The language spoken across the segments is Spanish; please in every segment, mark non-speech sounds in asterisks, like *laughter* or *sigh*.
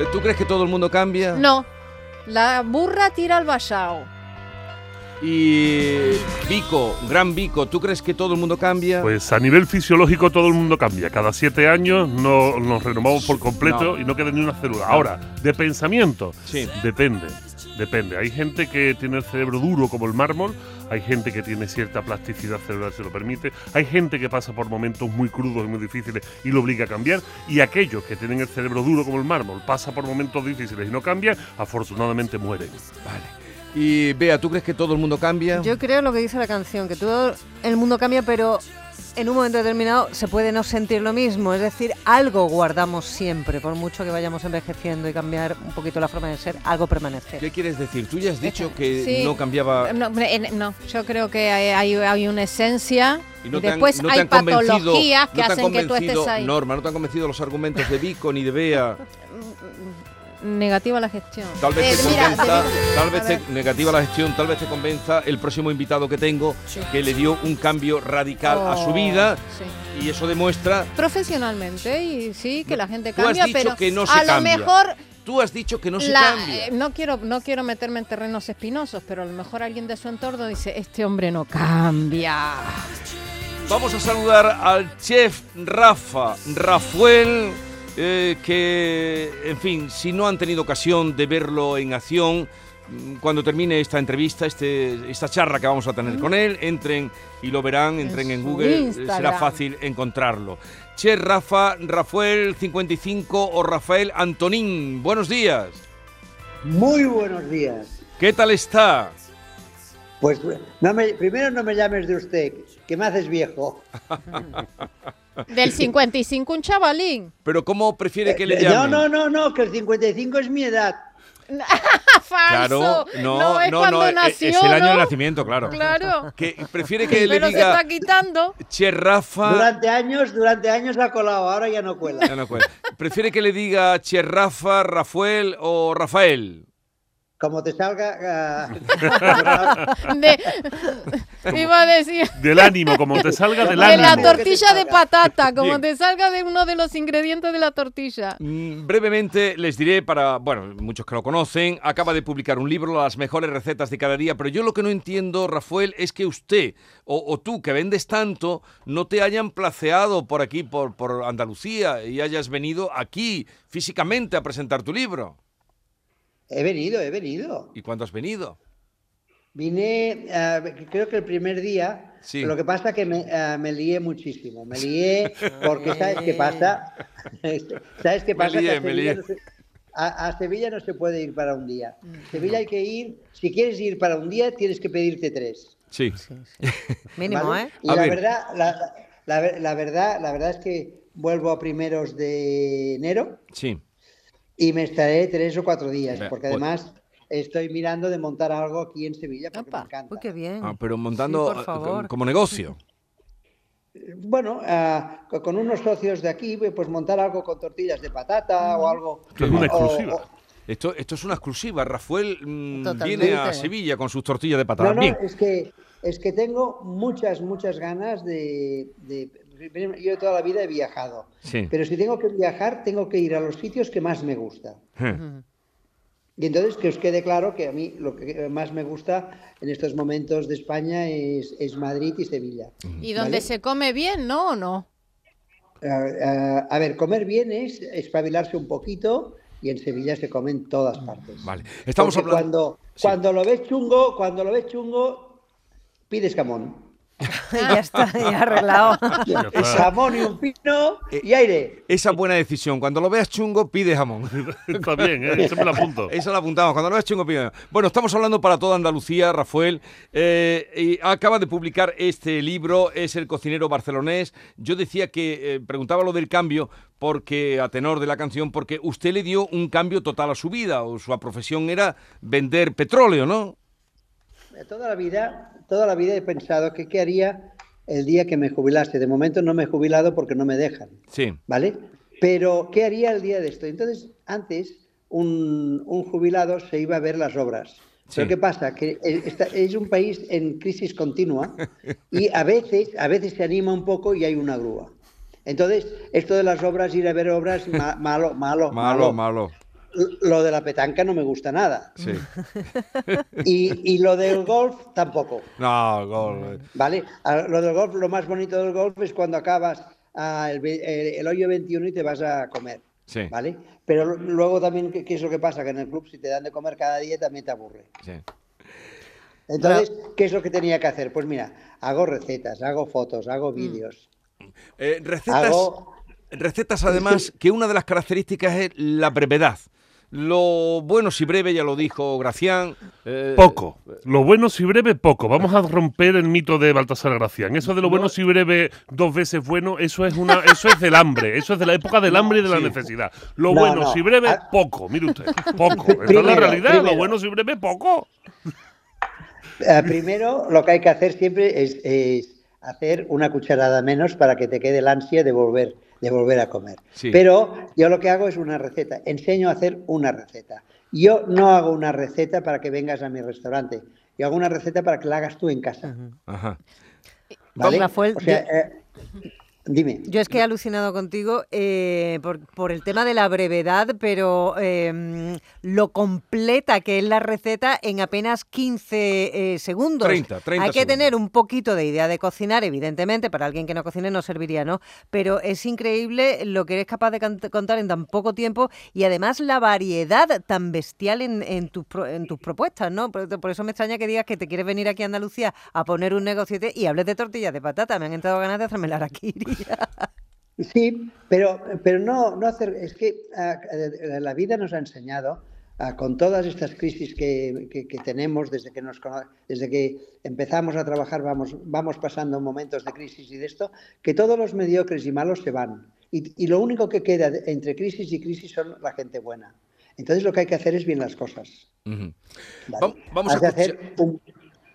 Eh, ¿Tú crees que todo el mundo cambia? No, la burra tira al vallao. Y Vico, gran Vico, ¿tú crees que todo el mundo cambia? Pues a nivel fisiológico todo el mundo cambia. Cada siete años no, nos renovamos por completo No. y no queda ni una célula. Ahora, de pensamiento, Sí. depende. Depende. Hay gente que tiene el cerebro duro como el mármol, hay gente que tiene cierta plasticidad cerebral si lo permite, hay gente que pasa por momentos muy crudos y muy difíciles y lo obliga a cambiar, y aquellos que tienen el cerebro duro como el mármol, pasa por momentos difíciles y no cambian, afortunadamente mueren. Vale. Y Bea, ¿tú crees que todo el mundo cambia? Yo creo lo que dice la canción, que todo el mundo cambia, pero en un momento determinado se puede no sentir lo mismo. Es decir, algo guardamos siempre, por mucho que vayamos envejeciendo y cambiar un poquito la forma de ser, algo permanece. ¿Qué quieres decir? Tú ya has dicho que Sí. no cambiaba... No, yo creo que hay, una esencia Y no han- después no hay patologías que no hacen que tú estés ahí. Norma, no te han convencido los argumentos de Vico ni de Bea. *laughs* Negativa la gestión. Tal vez Eh, te mira, tal vez te, negativa la gestión, tal vez te convenza el próximo invitado que tengo, que le dio un cambio radical a su Oh, vida sí. y eso demuestra. Profesionalmente, y sí, que la gente Tú has cambia, dicho pero que no se a lo cambia. mejor Tú has dicho que no se la- cambia. eh, no quiero no quiero meterme en terrenos espinosos, pero a lo mejor alguien de su entorno dice, este hombre no cambia. Vamos a saludar al chef Rafa, Rafael, eh, que, en fin, si no han tenido ocasión de verlo en acción, mm, cuando termine esta entrevista, este, esta charla que vamos a tener con él, entren y lo verán, entren en, Google, eh, Instagram. será fácil encontrarlo. Chef Rafa, Rafael 55 o Rafael Antonín, buenos días. Muy buenos días. ¿Qué tal está? Pues no me- primero no me llames de usted, que me haces viejo. *laughs* Del *laughs* 55 un chavalín. Pero ¿cómo prefiere que le Eh, no, llamen? no, no, no, que el 55 es mi edad. *laughs* Falso. Claro, no, es no, cuando no, e- nació, es el año de ¿no? nacimiento, claro. Claro. Que prefiere que le Pero se diga está quitando. Che Rafa. Durante años, durante años ha colado, ahora ya no cuela. Ya no cuela. Prefiere que le diga Che Rafa, Rafael o Rafael. Como te salga... *laughs* De, iba a decir. Del ánimo, como te salga del De la ánimo. tortilla de patata, como Bien. te salga de uno de los ingredientes de la tortilla. Mm, brevemente les diré para, bueno, muchos que lo conocen, acaba de publicar un libro, Las mejores recetas de cada día, pero yo lo que no entiendo, Rafael, es que usted o, o tú que vendes tanto no te hayan placeado por aquí, por, por Andalucía, y hayas venido aquí físicamente a presentar tu libro. He venido, he venido. ¿Y cuándo has venido? Vine, ah, creo que el primer día, Sí. lo que pasa que me, ah, me lié muchísimo. Me lié porque, ¿sabes qué pasa? *laughs* ¿Sabes qué Me pasa? Que lié, a me Sevilla lié. no se- a, a Sevilla no se puede ir para un día. Sevilla hay que ir, si quieres ir para un día, tienes que pedirte tres. Sí. Mínimo, ¿vale? ¿eh? Y A la ver. verdad, la, la ver- la verdad, la verdad es que vuelvo a primeros de enero Sí. Y me estaré tres o cuatro días, porque pues- además estoy mirando de montar algo aquí en Sevilla porque Opa. me encanta. Uy, qué bien. Ah, pero montando Sí, por eh, favor. como negocio. Bueno, co- con unos socios de aquí, pues montar algo con tortillas de patata o algo. Que es una exclusiva. o- Esto, esto es una exclusiva. Rafael mm, viene a Sevilla con sus tortillas de patata. No, no, Bien. es que, es que tengo muchas, muchas ganas de, de- Yo toda la vida he viajado, Sí. pero si tengo que viajar, tengo que ir a los sitios que más me gusta. Y entonces que os quede claro que a mí lo que más me gusta en estos momentos de España es, es Madrid y Sevilla. Y donde ¿vale? se come bien, ¿no o no? Ah, ah, a ver, comer bien es espabilarse un poquito y en Sevilla se come en todas partes. Vale. Estamos Porque hablando. Cuando, Sí. cuando lo ves chungo, cuando lo ves chungo, pides jamón. *laughs* ya está, ya arreglado. Está. Jamón y un pino y aire. Esa buena decisión. Cuando lo veas chungo, pide jamón. *laughs* Está bien, ¿eh? Eso me lo apunto. Eso lo apuntamos. Cuando lo veas chungo, pide jamón. Bueno, estamos hablando para toda Andalucía, Rafael. eh, y acaba de publicar este libro, es El cocinero barcelonés. Yo decía que, eh, preguntaba lo del cambio, porque a tenor de la canción, porque usted le dio un cambio total a su vida, o su profesión era vender petróleo, ¿no? Toda la vida, toda la vida he pensado que qué haría el día que me jubilase. De momento no me he jubilado porque no me dejan. Sí. ¿vale? Pero, ¿qué haría el día de esto? Entonces, antes, un, un jubilado se iba a ver las obras. Pero. ¿qué pasa? Que eh, esta- es un país en crisis continua y a veces, a veces se anima un poco y hay una grúa. Entonces, esto de las obras, ir a ver obras, ma- malo, malo, Malo, malo. Lo de la petanca no me gusta nada. Sí. Y, y lo del golf tampoco. No, gol. ¿Vale? Ah, Lo del golf, lo más bonito del golf es cuando acabas ah, el, ve- el- el hoyo 21 y te vas a comer. Sí. ¿Vale? Pero luego también, ¿qué, es lo que pasa? Que en el club, si te dan de comer cada día, también te aburre. Sí. Entonces, ¿qué es lo que tenía que hacer? Pues mira, hago recetas, hago fotos, hago vídeos. Eh, recetas, Hago- recetas, además, que una de las características es la brevedad. Lo bueno si breve, ya lo dijo Gracián. eh, Poco. Lo bueno si breve, poco. Vamos a romper el mito de Baltasar Gracián. Eso de lo bueno si breve, dos veces bueno, eso es una, eso es del hambre. Eso es de la época del hambre y de la necesidad. Lo No, bueno no. si breve, poco. Mire usted, poco. *laughs* Esa es la Primero, realidad. Lo bueno si breve, poco. Eh, primero, lo que hay que hacer siempre es, es hacer una cucharada menos para que te quede el ansia de volver, de volver a comer. Sí. Pero yo lo que hago es una receta, enseño a hacer una receta. Yo no hago una receta para que vengas a mi restaurante, yo hago una receta para que la hagas tú en casa. Ajá. ¿vale? Rafael, O sea, yo- eh, dime. Yo es que he alucinado contigo eh, por, por el tema de la brevedad, pero eh, lo completa que es la receta en apenas 15 eh, segundos. 30, 30 Hay que segundos. tener un poquito de idea de cocinar, evidentemente, para alguien que no cocine no serviría, ¿no? Pero es increíble lo que eres capaz de contar en tan poco tiempo y además la variedad tan bestial en, en tus, pro- en tus propuestas, ¿no? Por, por eso me extraña que digas que te quieres venir aquí a Andalucía a poner un negociete y hables de tortillas de patata. Me han entrado ganas de hacerme la araquiri. *laughs* Sí, pero, pero no, no hacer. Es que la vida nos ha enseñado, con todas estas crisis que, que- que tenemos desde que, nos, desde que empezamos a trabajar, vamos, vamos pasando momentos de crisis y de esto, que todos los mediocres y malos se van. Y, y lo único que queda entre crisis y crisis son la gente buena. Entonces lo que hay que hacer es bien las cosas. Vamos a hacer un,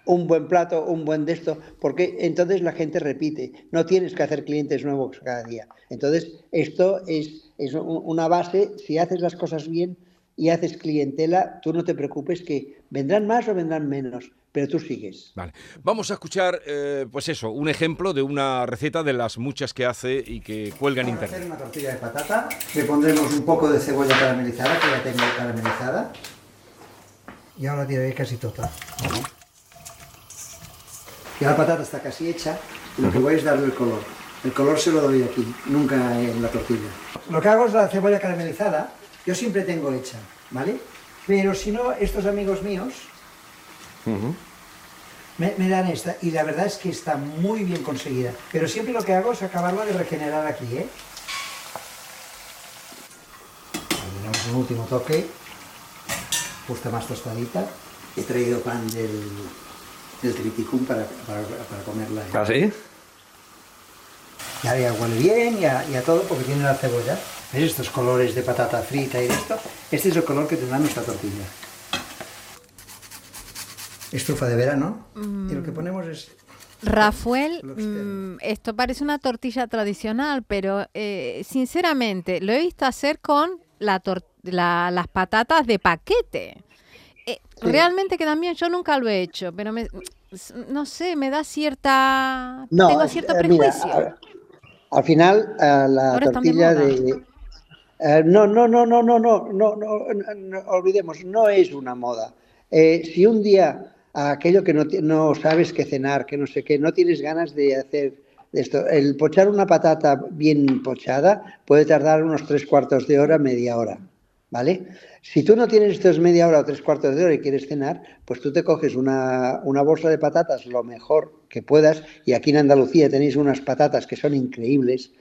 un buen plato, un buen de esto, porque entonces la gente repite. No tienes que hacer clientes nuevos cada día. Entonces, esto es, es un- una base. Si haces las cosas bien y haces clientela, tú no te preocupes que vendrán más o vendrán menos, pero tú sigues. Vale. Vamos a escuchar, eh, pues eso, un ejemplo de una receta de las muchas que hace y que cuelga en Vamos a hacer internet. una tortilla de patata. Le pondremos un poco de cebolla caramelizada, que ya tengo caramelizada. Y ahora tiraré casi toda. Ya la patata está casi hecha. y Lo que voy es darle el color. El color se lo doy aquí, nunca en la tortilla. Lo que hago es la cebolla caramelizada. Yo siempre tengo hecha, ¿vale? Pero si no, estos amigos míos me, me dan esta. Y la verdad es que está muy bien conseguida. Pero siempre lo que hago es acabarla de regenerar aquí, ¿eh? Le damos un último toque. Justo más tostadita. He traído pan del, del triticum para, para, para comerla. ¿eh? ¿Ah, sí? Ya, ya huele bien y a, y a todo porque tiene la cebolla. ¿Ves estos colores de patata frita y de esto? Este es el color que tendrá nuestra tortilla. Estufa de verano. Y lo que ponemos es... Rafael, mm, esto parece una tortilla tradicional, pero eh, sinceramente lo he visto hacer con la la- las patatas de paquete. Realmente que también yo nunca lo he hecho, pero me, no sé, me da cierta... tengo es- cierto eh, prejuicio. al final, eh, la Ahora tortilla de... eh, no, no, no, no, no, no, no, no, no, olvidemos, no es una moda. Eh, si un día aquello que no, no sabes qué cenar, que no sé qué, no tienes ganas de hacer esto, el pochar una patata bien pochada puede tardar unos tres cuartos de hora, media hora, ¿vale? Si tú no tienes estos media hora o tres cuartos de hora y quieres cenar, pues tú te coges una, una bolsa de patatas lo mejor que puedas, y aquí en Andalucía tenéis unas patatas que son increíbles,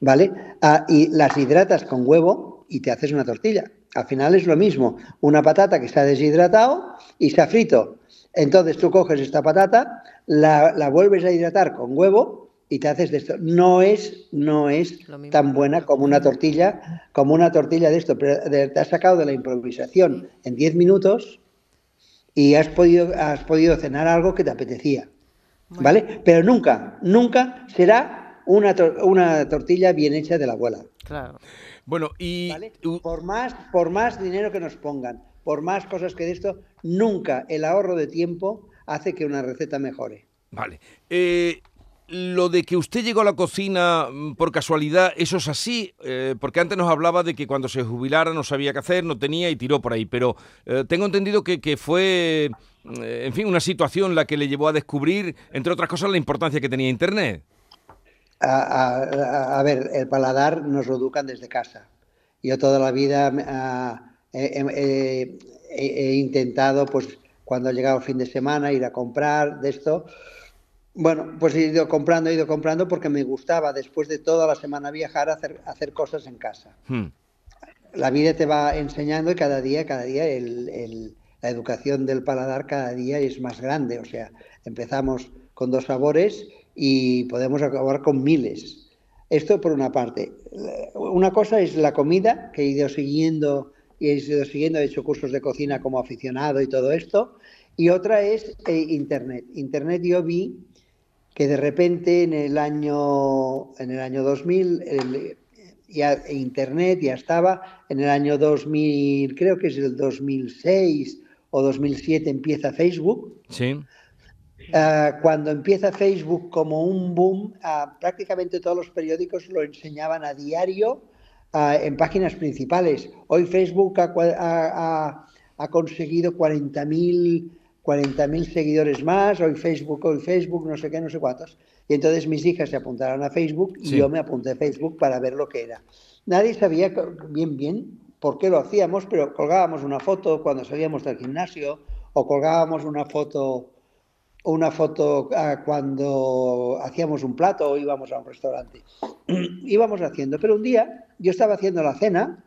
¿vale? Ah, y las hidratas con huevo y te haces una tortilla. Al final es lo mismo, una patata que está deshidratado y se ha frito. Entonces tú coges esta patata, la, la vuelves a hidratar con huevo y te haces de esto. No es, no es tan buena como una tortilla, como una tortilla de esto, pero de- te has sacado de la improvisación en 10 minutos y has podido, has podido cenar algo que te apetecía. ¿Vale? Pero nunca, nunca será una, tor- una tortilla bien hecha de la abuela. Claro. Bueno, y Por más, por más dinero que nos pongan, por más cosas que de esto, nunca el ahorro de tiempo hace que una receta mejore. Vale. Eh, lo de que usted llegó a la cocina mm, por casualidad, ¿eso es así? Eh, porque antes nos hablaba de que cuando se jubilara no sabía qué hacer, no tenía y tiró por ahí. Pero eh, tengo entendido que, fue, eh, en fin, una situación la que le llevó a descubrir, entre otras cosas, la importancia que tenía Internet. A, ver, el paladar nos lo educan desde casa. Yo toda la vida ah, he, intentado, pues cuando ha llegado el fin de semana, ir a comprar de esto. Bueno, pues he ido comprando, he ido comprando porque me gustaba después de toda la semana viajar hacer, hacer cosas en casa. Hmm. La vida te va enseñando y cada día, cada día el- el- la educación del paladar cada día es más grande. O sea, empezamos con dos sabores y podemos acabar con miles. Esto por una parte. Una cosa es la comida, que he ido siguiendo, y he ido siguiendo, he hecho cursos de cocina como aficionado y todo esto. Y otra es eh, Internet. Internet yo vi que de repente en el año, en el año 2000 el- ya Internet ya estaba, en el año 2000, creo que es el 2006 o 2007 empieza Facebook. Sí. Ah, cuando empieza Facebook como un boom, ah, prácticamente todos los periódicos lo enseñaban a diario ah, en páginas principales. Hoy Facebook ha- ha conseguido 40.000 40.000 seguidores más, hoy Facebook, hoy Facebook, no sé qué, no sé cuántos. Y entonces mis hijas se apuntaron a Facebook y Sí. yo me apunté a Facebook para ver lo que era. Nadie sabía bien, bien por qué lo hacíamos, pero colgábamos una foto cuando salíamos del gimnasio o colgábamos una foto una foto ah, cuando hacíamos un plato o íbamos a un restaurante. *clears throat* íbamos haciendo, pero un día yo estaba haciendo la cena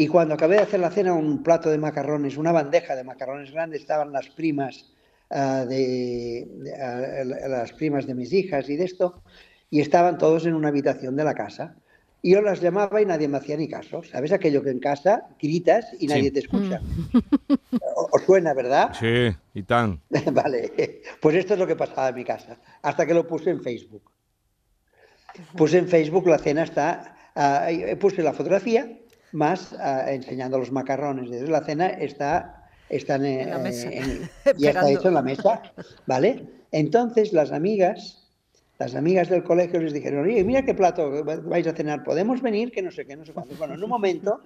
y cuando acabé de hacer la cena un plato de macarrones, una bandeja de macarrones grandes, estaban las primas ah, de, de- ah, las primas de mis hijas y de esto y estaban todos en una habitación de la casa. Y yo las llamaba y nadie me hacía ni caso. ¿Sabes aquello que en casa gritas y nadie Sí. te escucha? O- ¿Os suena, verdad? Sí, y tan. *laughs* Vale, pues esto es lo que pasaba en mi casa, hasta que lo puse en Facebook. Puse en Facebook la cena está, eh, puse la fotografía más ah, enseñando los macarrones. Desde la cena está, están en, la mesa, en- *laughs* ya está hecho en la mesa, ¿vale? Entonces las amigas, las amigas del colegio les dijeron, oye, mira qué plato vais a cenar, podemos venir, que no sé qué, no sé cuánto. Bueno, en un momento,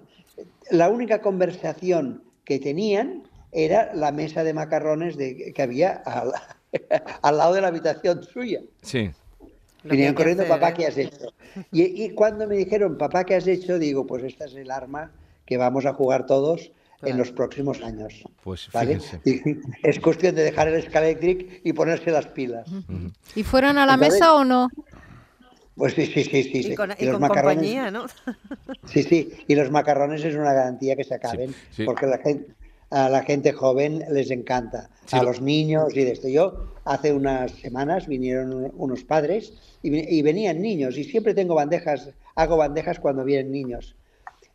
la única conversación que tenían era la mesa de macarrones de, que había al, *laughs* al lado de la habitación suya. Sí. Venían corriendo, hacer, papá, ¿eh? ¿qué has hecho? Y, y cuando me dijeron, papá, ¿qué has hecho? Digo, pues esta es el arma que vamos a jugar todos Claro. en los próximos años. Pues ¿vale? *laughs* es cuestión de dejar el Scalectric y ponerse las pilas. ¿Y fueron a la Entonces- mesa o no? Pues sí, sí, sí, sí. Y sí. con, y los con macarrones- compañía, ¿no? Sí, sí, y los macarrones es una garantía que se acaben, sí. porque la gente, a la gente joven les encanta, Sí, a lo- los niños y de esto. Yo hace unas semanas vinieron un- unos padres y, venían niños y siempre tengo bandejas, hago bandejas cuando vienen niños.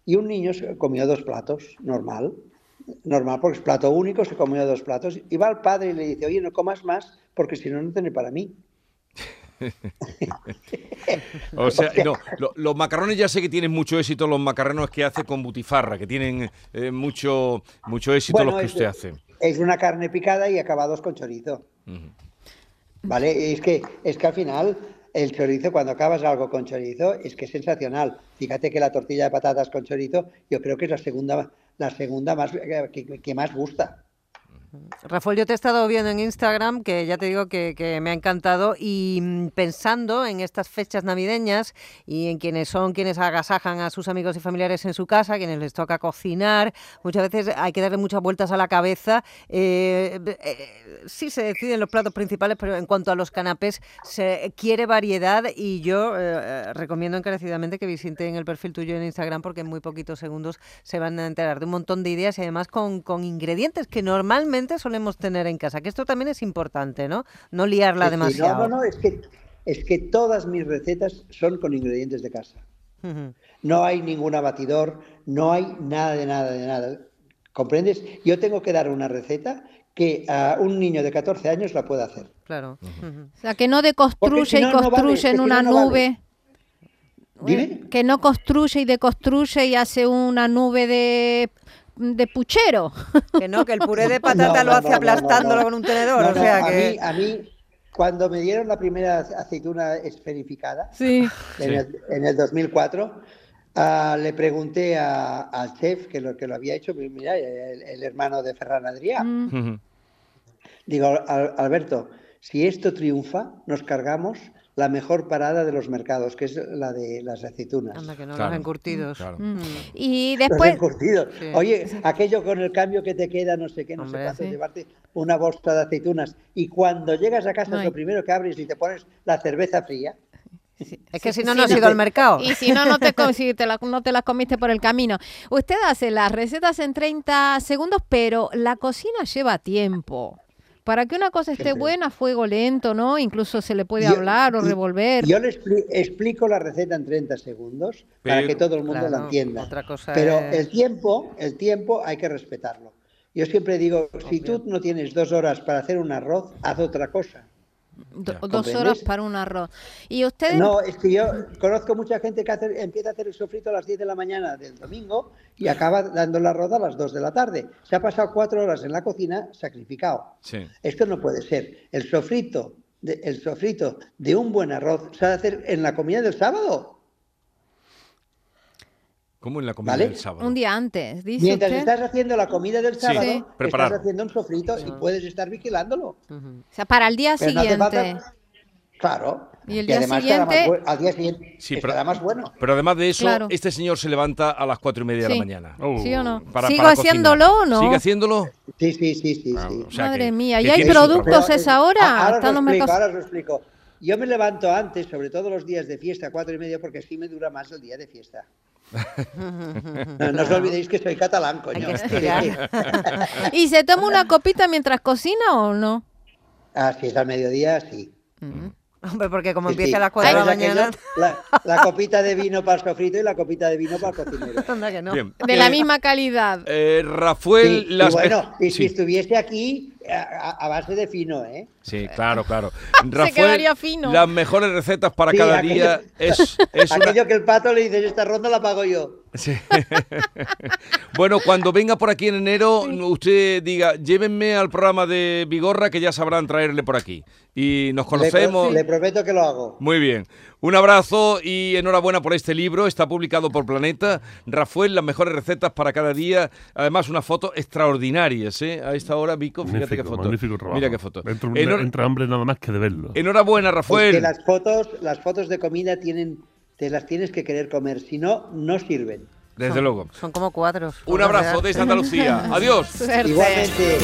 Y un niño se comió dos platos, normal, normal, porque es plato único, se comió dos platos. Y va al padre y le dice, oye, no comas más, porque si no, no tiene para mí. *laughs* *laughs* O sea, no, lo- los macarrones ya sé que tienen mucho éxito, los macarrones que hace con butifarra, que tienen eh, mucho, mucho éxito los que es- usted hace. Es una carne picada y acabados con chorizo. ¿Vale? Es que, es que al final el chorizo, cuando acabas algo con chorizo, es que es sensacional. Fíjate que la tortilla de patatas con chorizo, yo creo que es la segunda, la segunda más eh, que, que más gusta. Rafael, yo te he estado viendo en Instagram, que ya te digo que, me ha encantado, y mm, pensando en estas fechas navideñas y en quienes son quienes agasajan a sus amigos y familiares en su casa, quienes les toca cocinar, muchas veces hay que darle muchas vueltas a la cabeza. Eh, eh, sí se deciden los platos principales, pero en cuanto a los canapés se quiere variedad y yo eh, recomiendo encarecidamente que visiten el perfil tuyo en Instagram porque en muy poquitos segundos se van a enterar de un montón de ideas y además con ingredientes que normalmente solemos tener en casa, que esto también es importante, ¿no? No liarla sí, demasiado. No, no, no, es que, es que todas mis recetas son con ingredientes de casa. No hay ningún abatidor, no hay nada de nada de nada. ¿Comprendes? Yo tengo que dar una receta que a un niño de 14 años la pueda hacer. Claro. O sea, que no deconstruye si no, y no vale, construye es que en si una no, no vale. nube. Dime. Que no construye y deconstruye y hace una nube de, de puchero. Que no, que el puré de *laughs* patata No, lo no, hace no, aplastándolo no. con un tenedor, No, o no, sea a que... mí, a mí, cuando me dieron la primera aceituna esferificada, Sí. en, Sí. el, en el 2004, ah, le pregunté a- al chef que lo, que lo había hecho, mira, el, el hermano de Ferran Adrià. Mm. Digo, "Al- Alberto, si esto triunfa, nos cargamos la mejor parada de los mercados, que es la de las aceitunas. Anda, que no Claro. los encurtidos. Claro. Mm. Y Los después, encurtidos. Sí. Oye, aquello con el cambio que te queda, no sé qué, no Hombre, sé cuánto, sí. llevarte una bolsa de aceitunas y cuando llegas a casa No es lo primero que abres y te pones la cerveza fría. *laughs* Es que Sí, si no, no has ido al mercado. y si no, no te, *laughs* si te la- no te las comiste por el camino. Usted hace las recetas en 30 segundos, pero la cocina lleva tiempo. Para que una cosa esté buena, a fuego lento, ¿no? Incluso se le puede Yo- hablar o revolver. Yo le expli- explico la receta en 30 segundos para que todo el mundo la entienda. otra cosa Pero es- el tiempo, el tiempo hay que respetarlo. Yo siempre digo, si tú no tienes dos horas para hacer un arroz, haz otra cosa. Do- dos ¿Comprendes? horas para un arroz. Y ustedes, No, es que yo conozco mucha gente que hace- empieza a hacer el sofrito a las 10 de la mañana del domingo y acaba dando la roda a las 2 de la tarde. Se ha pasado cuatro horas en la cocina sacrificado. Sí. Esto no puede ser. El sofrito, de, el sofrito de un buen arroz se ha de hacer en la comida del sábado. ¿Cómo en la comida ¿Vale? del sábado? un día antes, dice Mientras usted. estás haciendo la comida del sábado, Sí. Preparar. estás haciendo un sofrito y puedes estar vigilándolo. O sea, para el día Pero no siguiente. falta- Claro. Y el día además más siguiente- buen- al día siguiente Sí, pero- más bueno. Pero además de eso, Claro. este señor se levanta a las cuatro y media de Sí. la mañana. Oh. ¿Sí o no? Para- ¿Sigo para haciéndolo o no? ¿Sigue haciéndolo? Sí, sí, sí, sí. Ah, sí. o sea Madre que- mía, ¿y hay productos. Pero, esa hora? a- Ahora os, explico, mercados- ahora os lo explico. Yo me levanto antes, sobre todo los días de fiesta, cuatro y media, porque así me dura más el día de fiesta. *laughs* No, no os olvidéis que soy catalán, coño. *laughs* ¿Y se toma una copita mientras cocina o no? Ah, si es al mediodía, sí. Hombre, porque como Sí, empieza sí. a las 4 de la ¿Sabes mañana. La, la copita de vino para el sofrito y la copita de vino para el cocinero. *laughs* Anda que no. Bien. De la Eh, misma calidad. eh, Rafael, Sí, y las bueno, y si estuviese aquí, a, a- base de fino, ¿eh? sí, claro, claro. *laughs* Rafael, quedaría fino. las mejores recetas para Sí, cada aquello- día *laughs* es, es una... Aquello que el pato le dices, esta ronda la pago yo. Sí. bueno, cuando venga por aquí en enero, usted diga, llévenme al programa de Vigorra que ya sabrán traerle por aquí. Y nos Le, pro- conocemos. le prometo que lo hago. Muy bien. Un abrazo y enhorabuena por este libro. Está publicado por Planeta. Rafael, las mejores recetas para cada día. Además, unas fotos extraordinarias, ¿eh? A esta hora, Vico, fíjate qué foto. magnífico trabajo. Mira qué foto. Entra, Enhor- entra hambre nada más que de verlo. enhorabuena, Rafael. las fotos, las fotos de comida tienen, te las tienes que querer comer, si no, no sirven. Desde Son- luego. Son como cuadros. Un abrazo desde Andalucía. *laughs* Adiós. Suerte. Igualmente.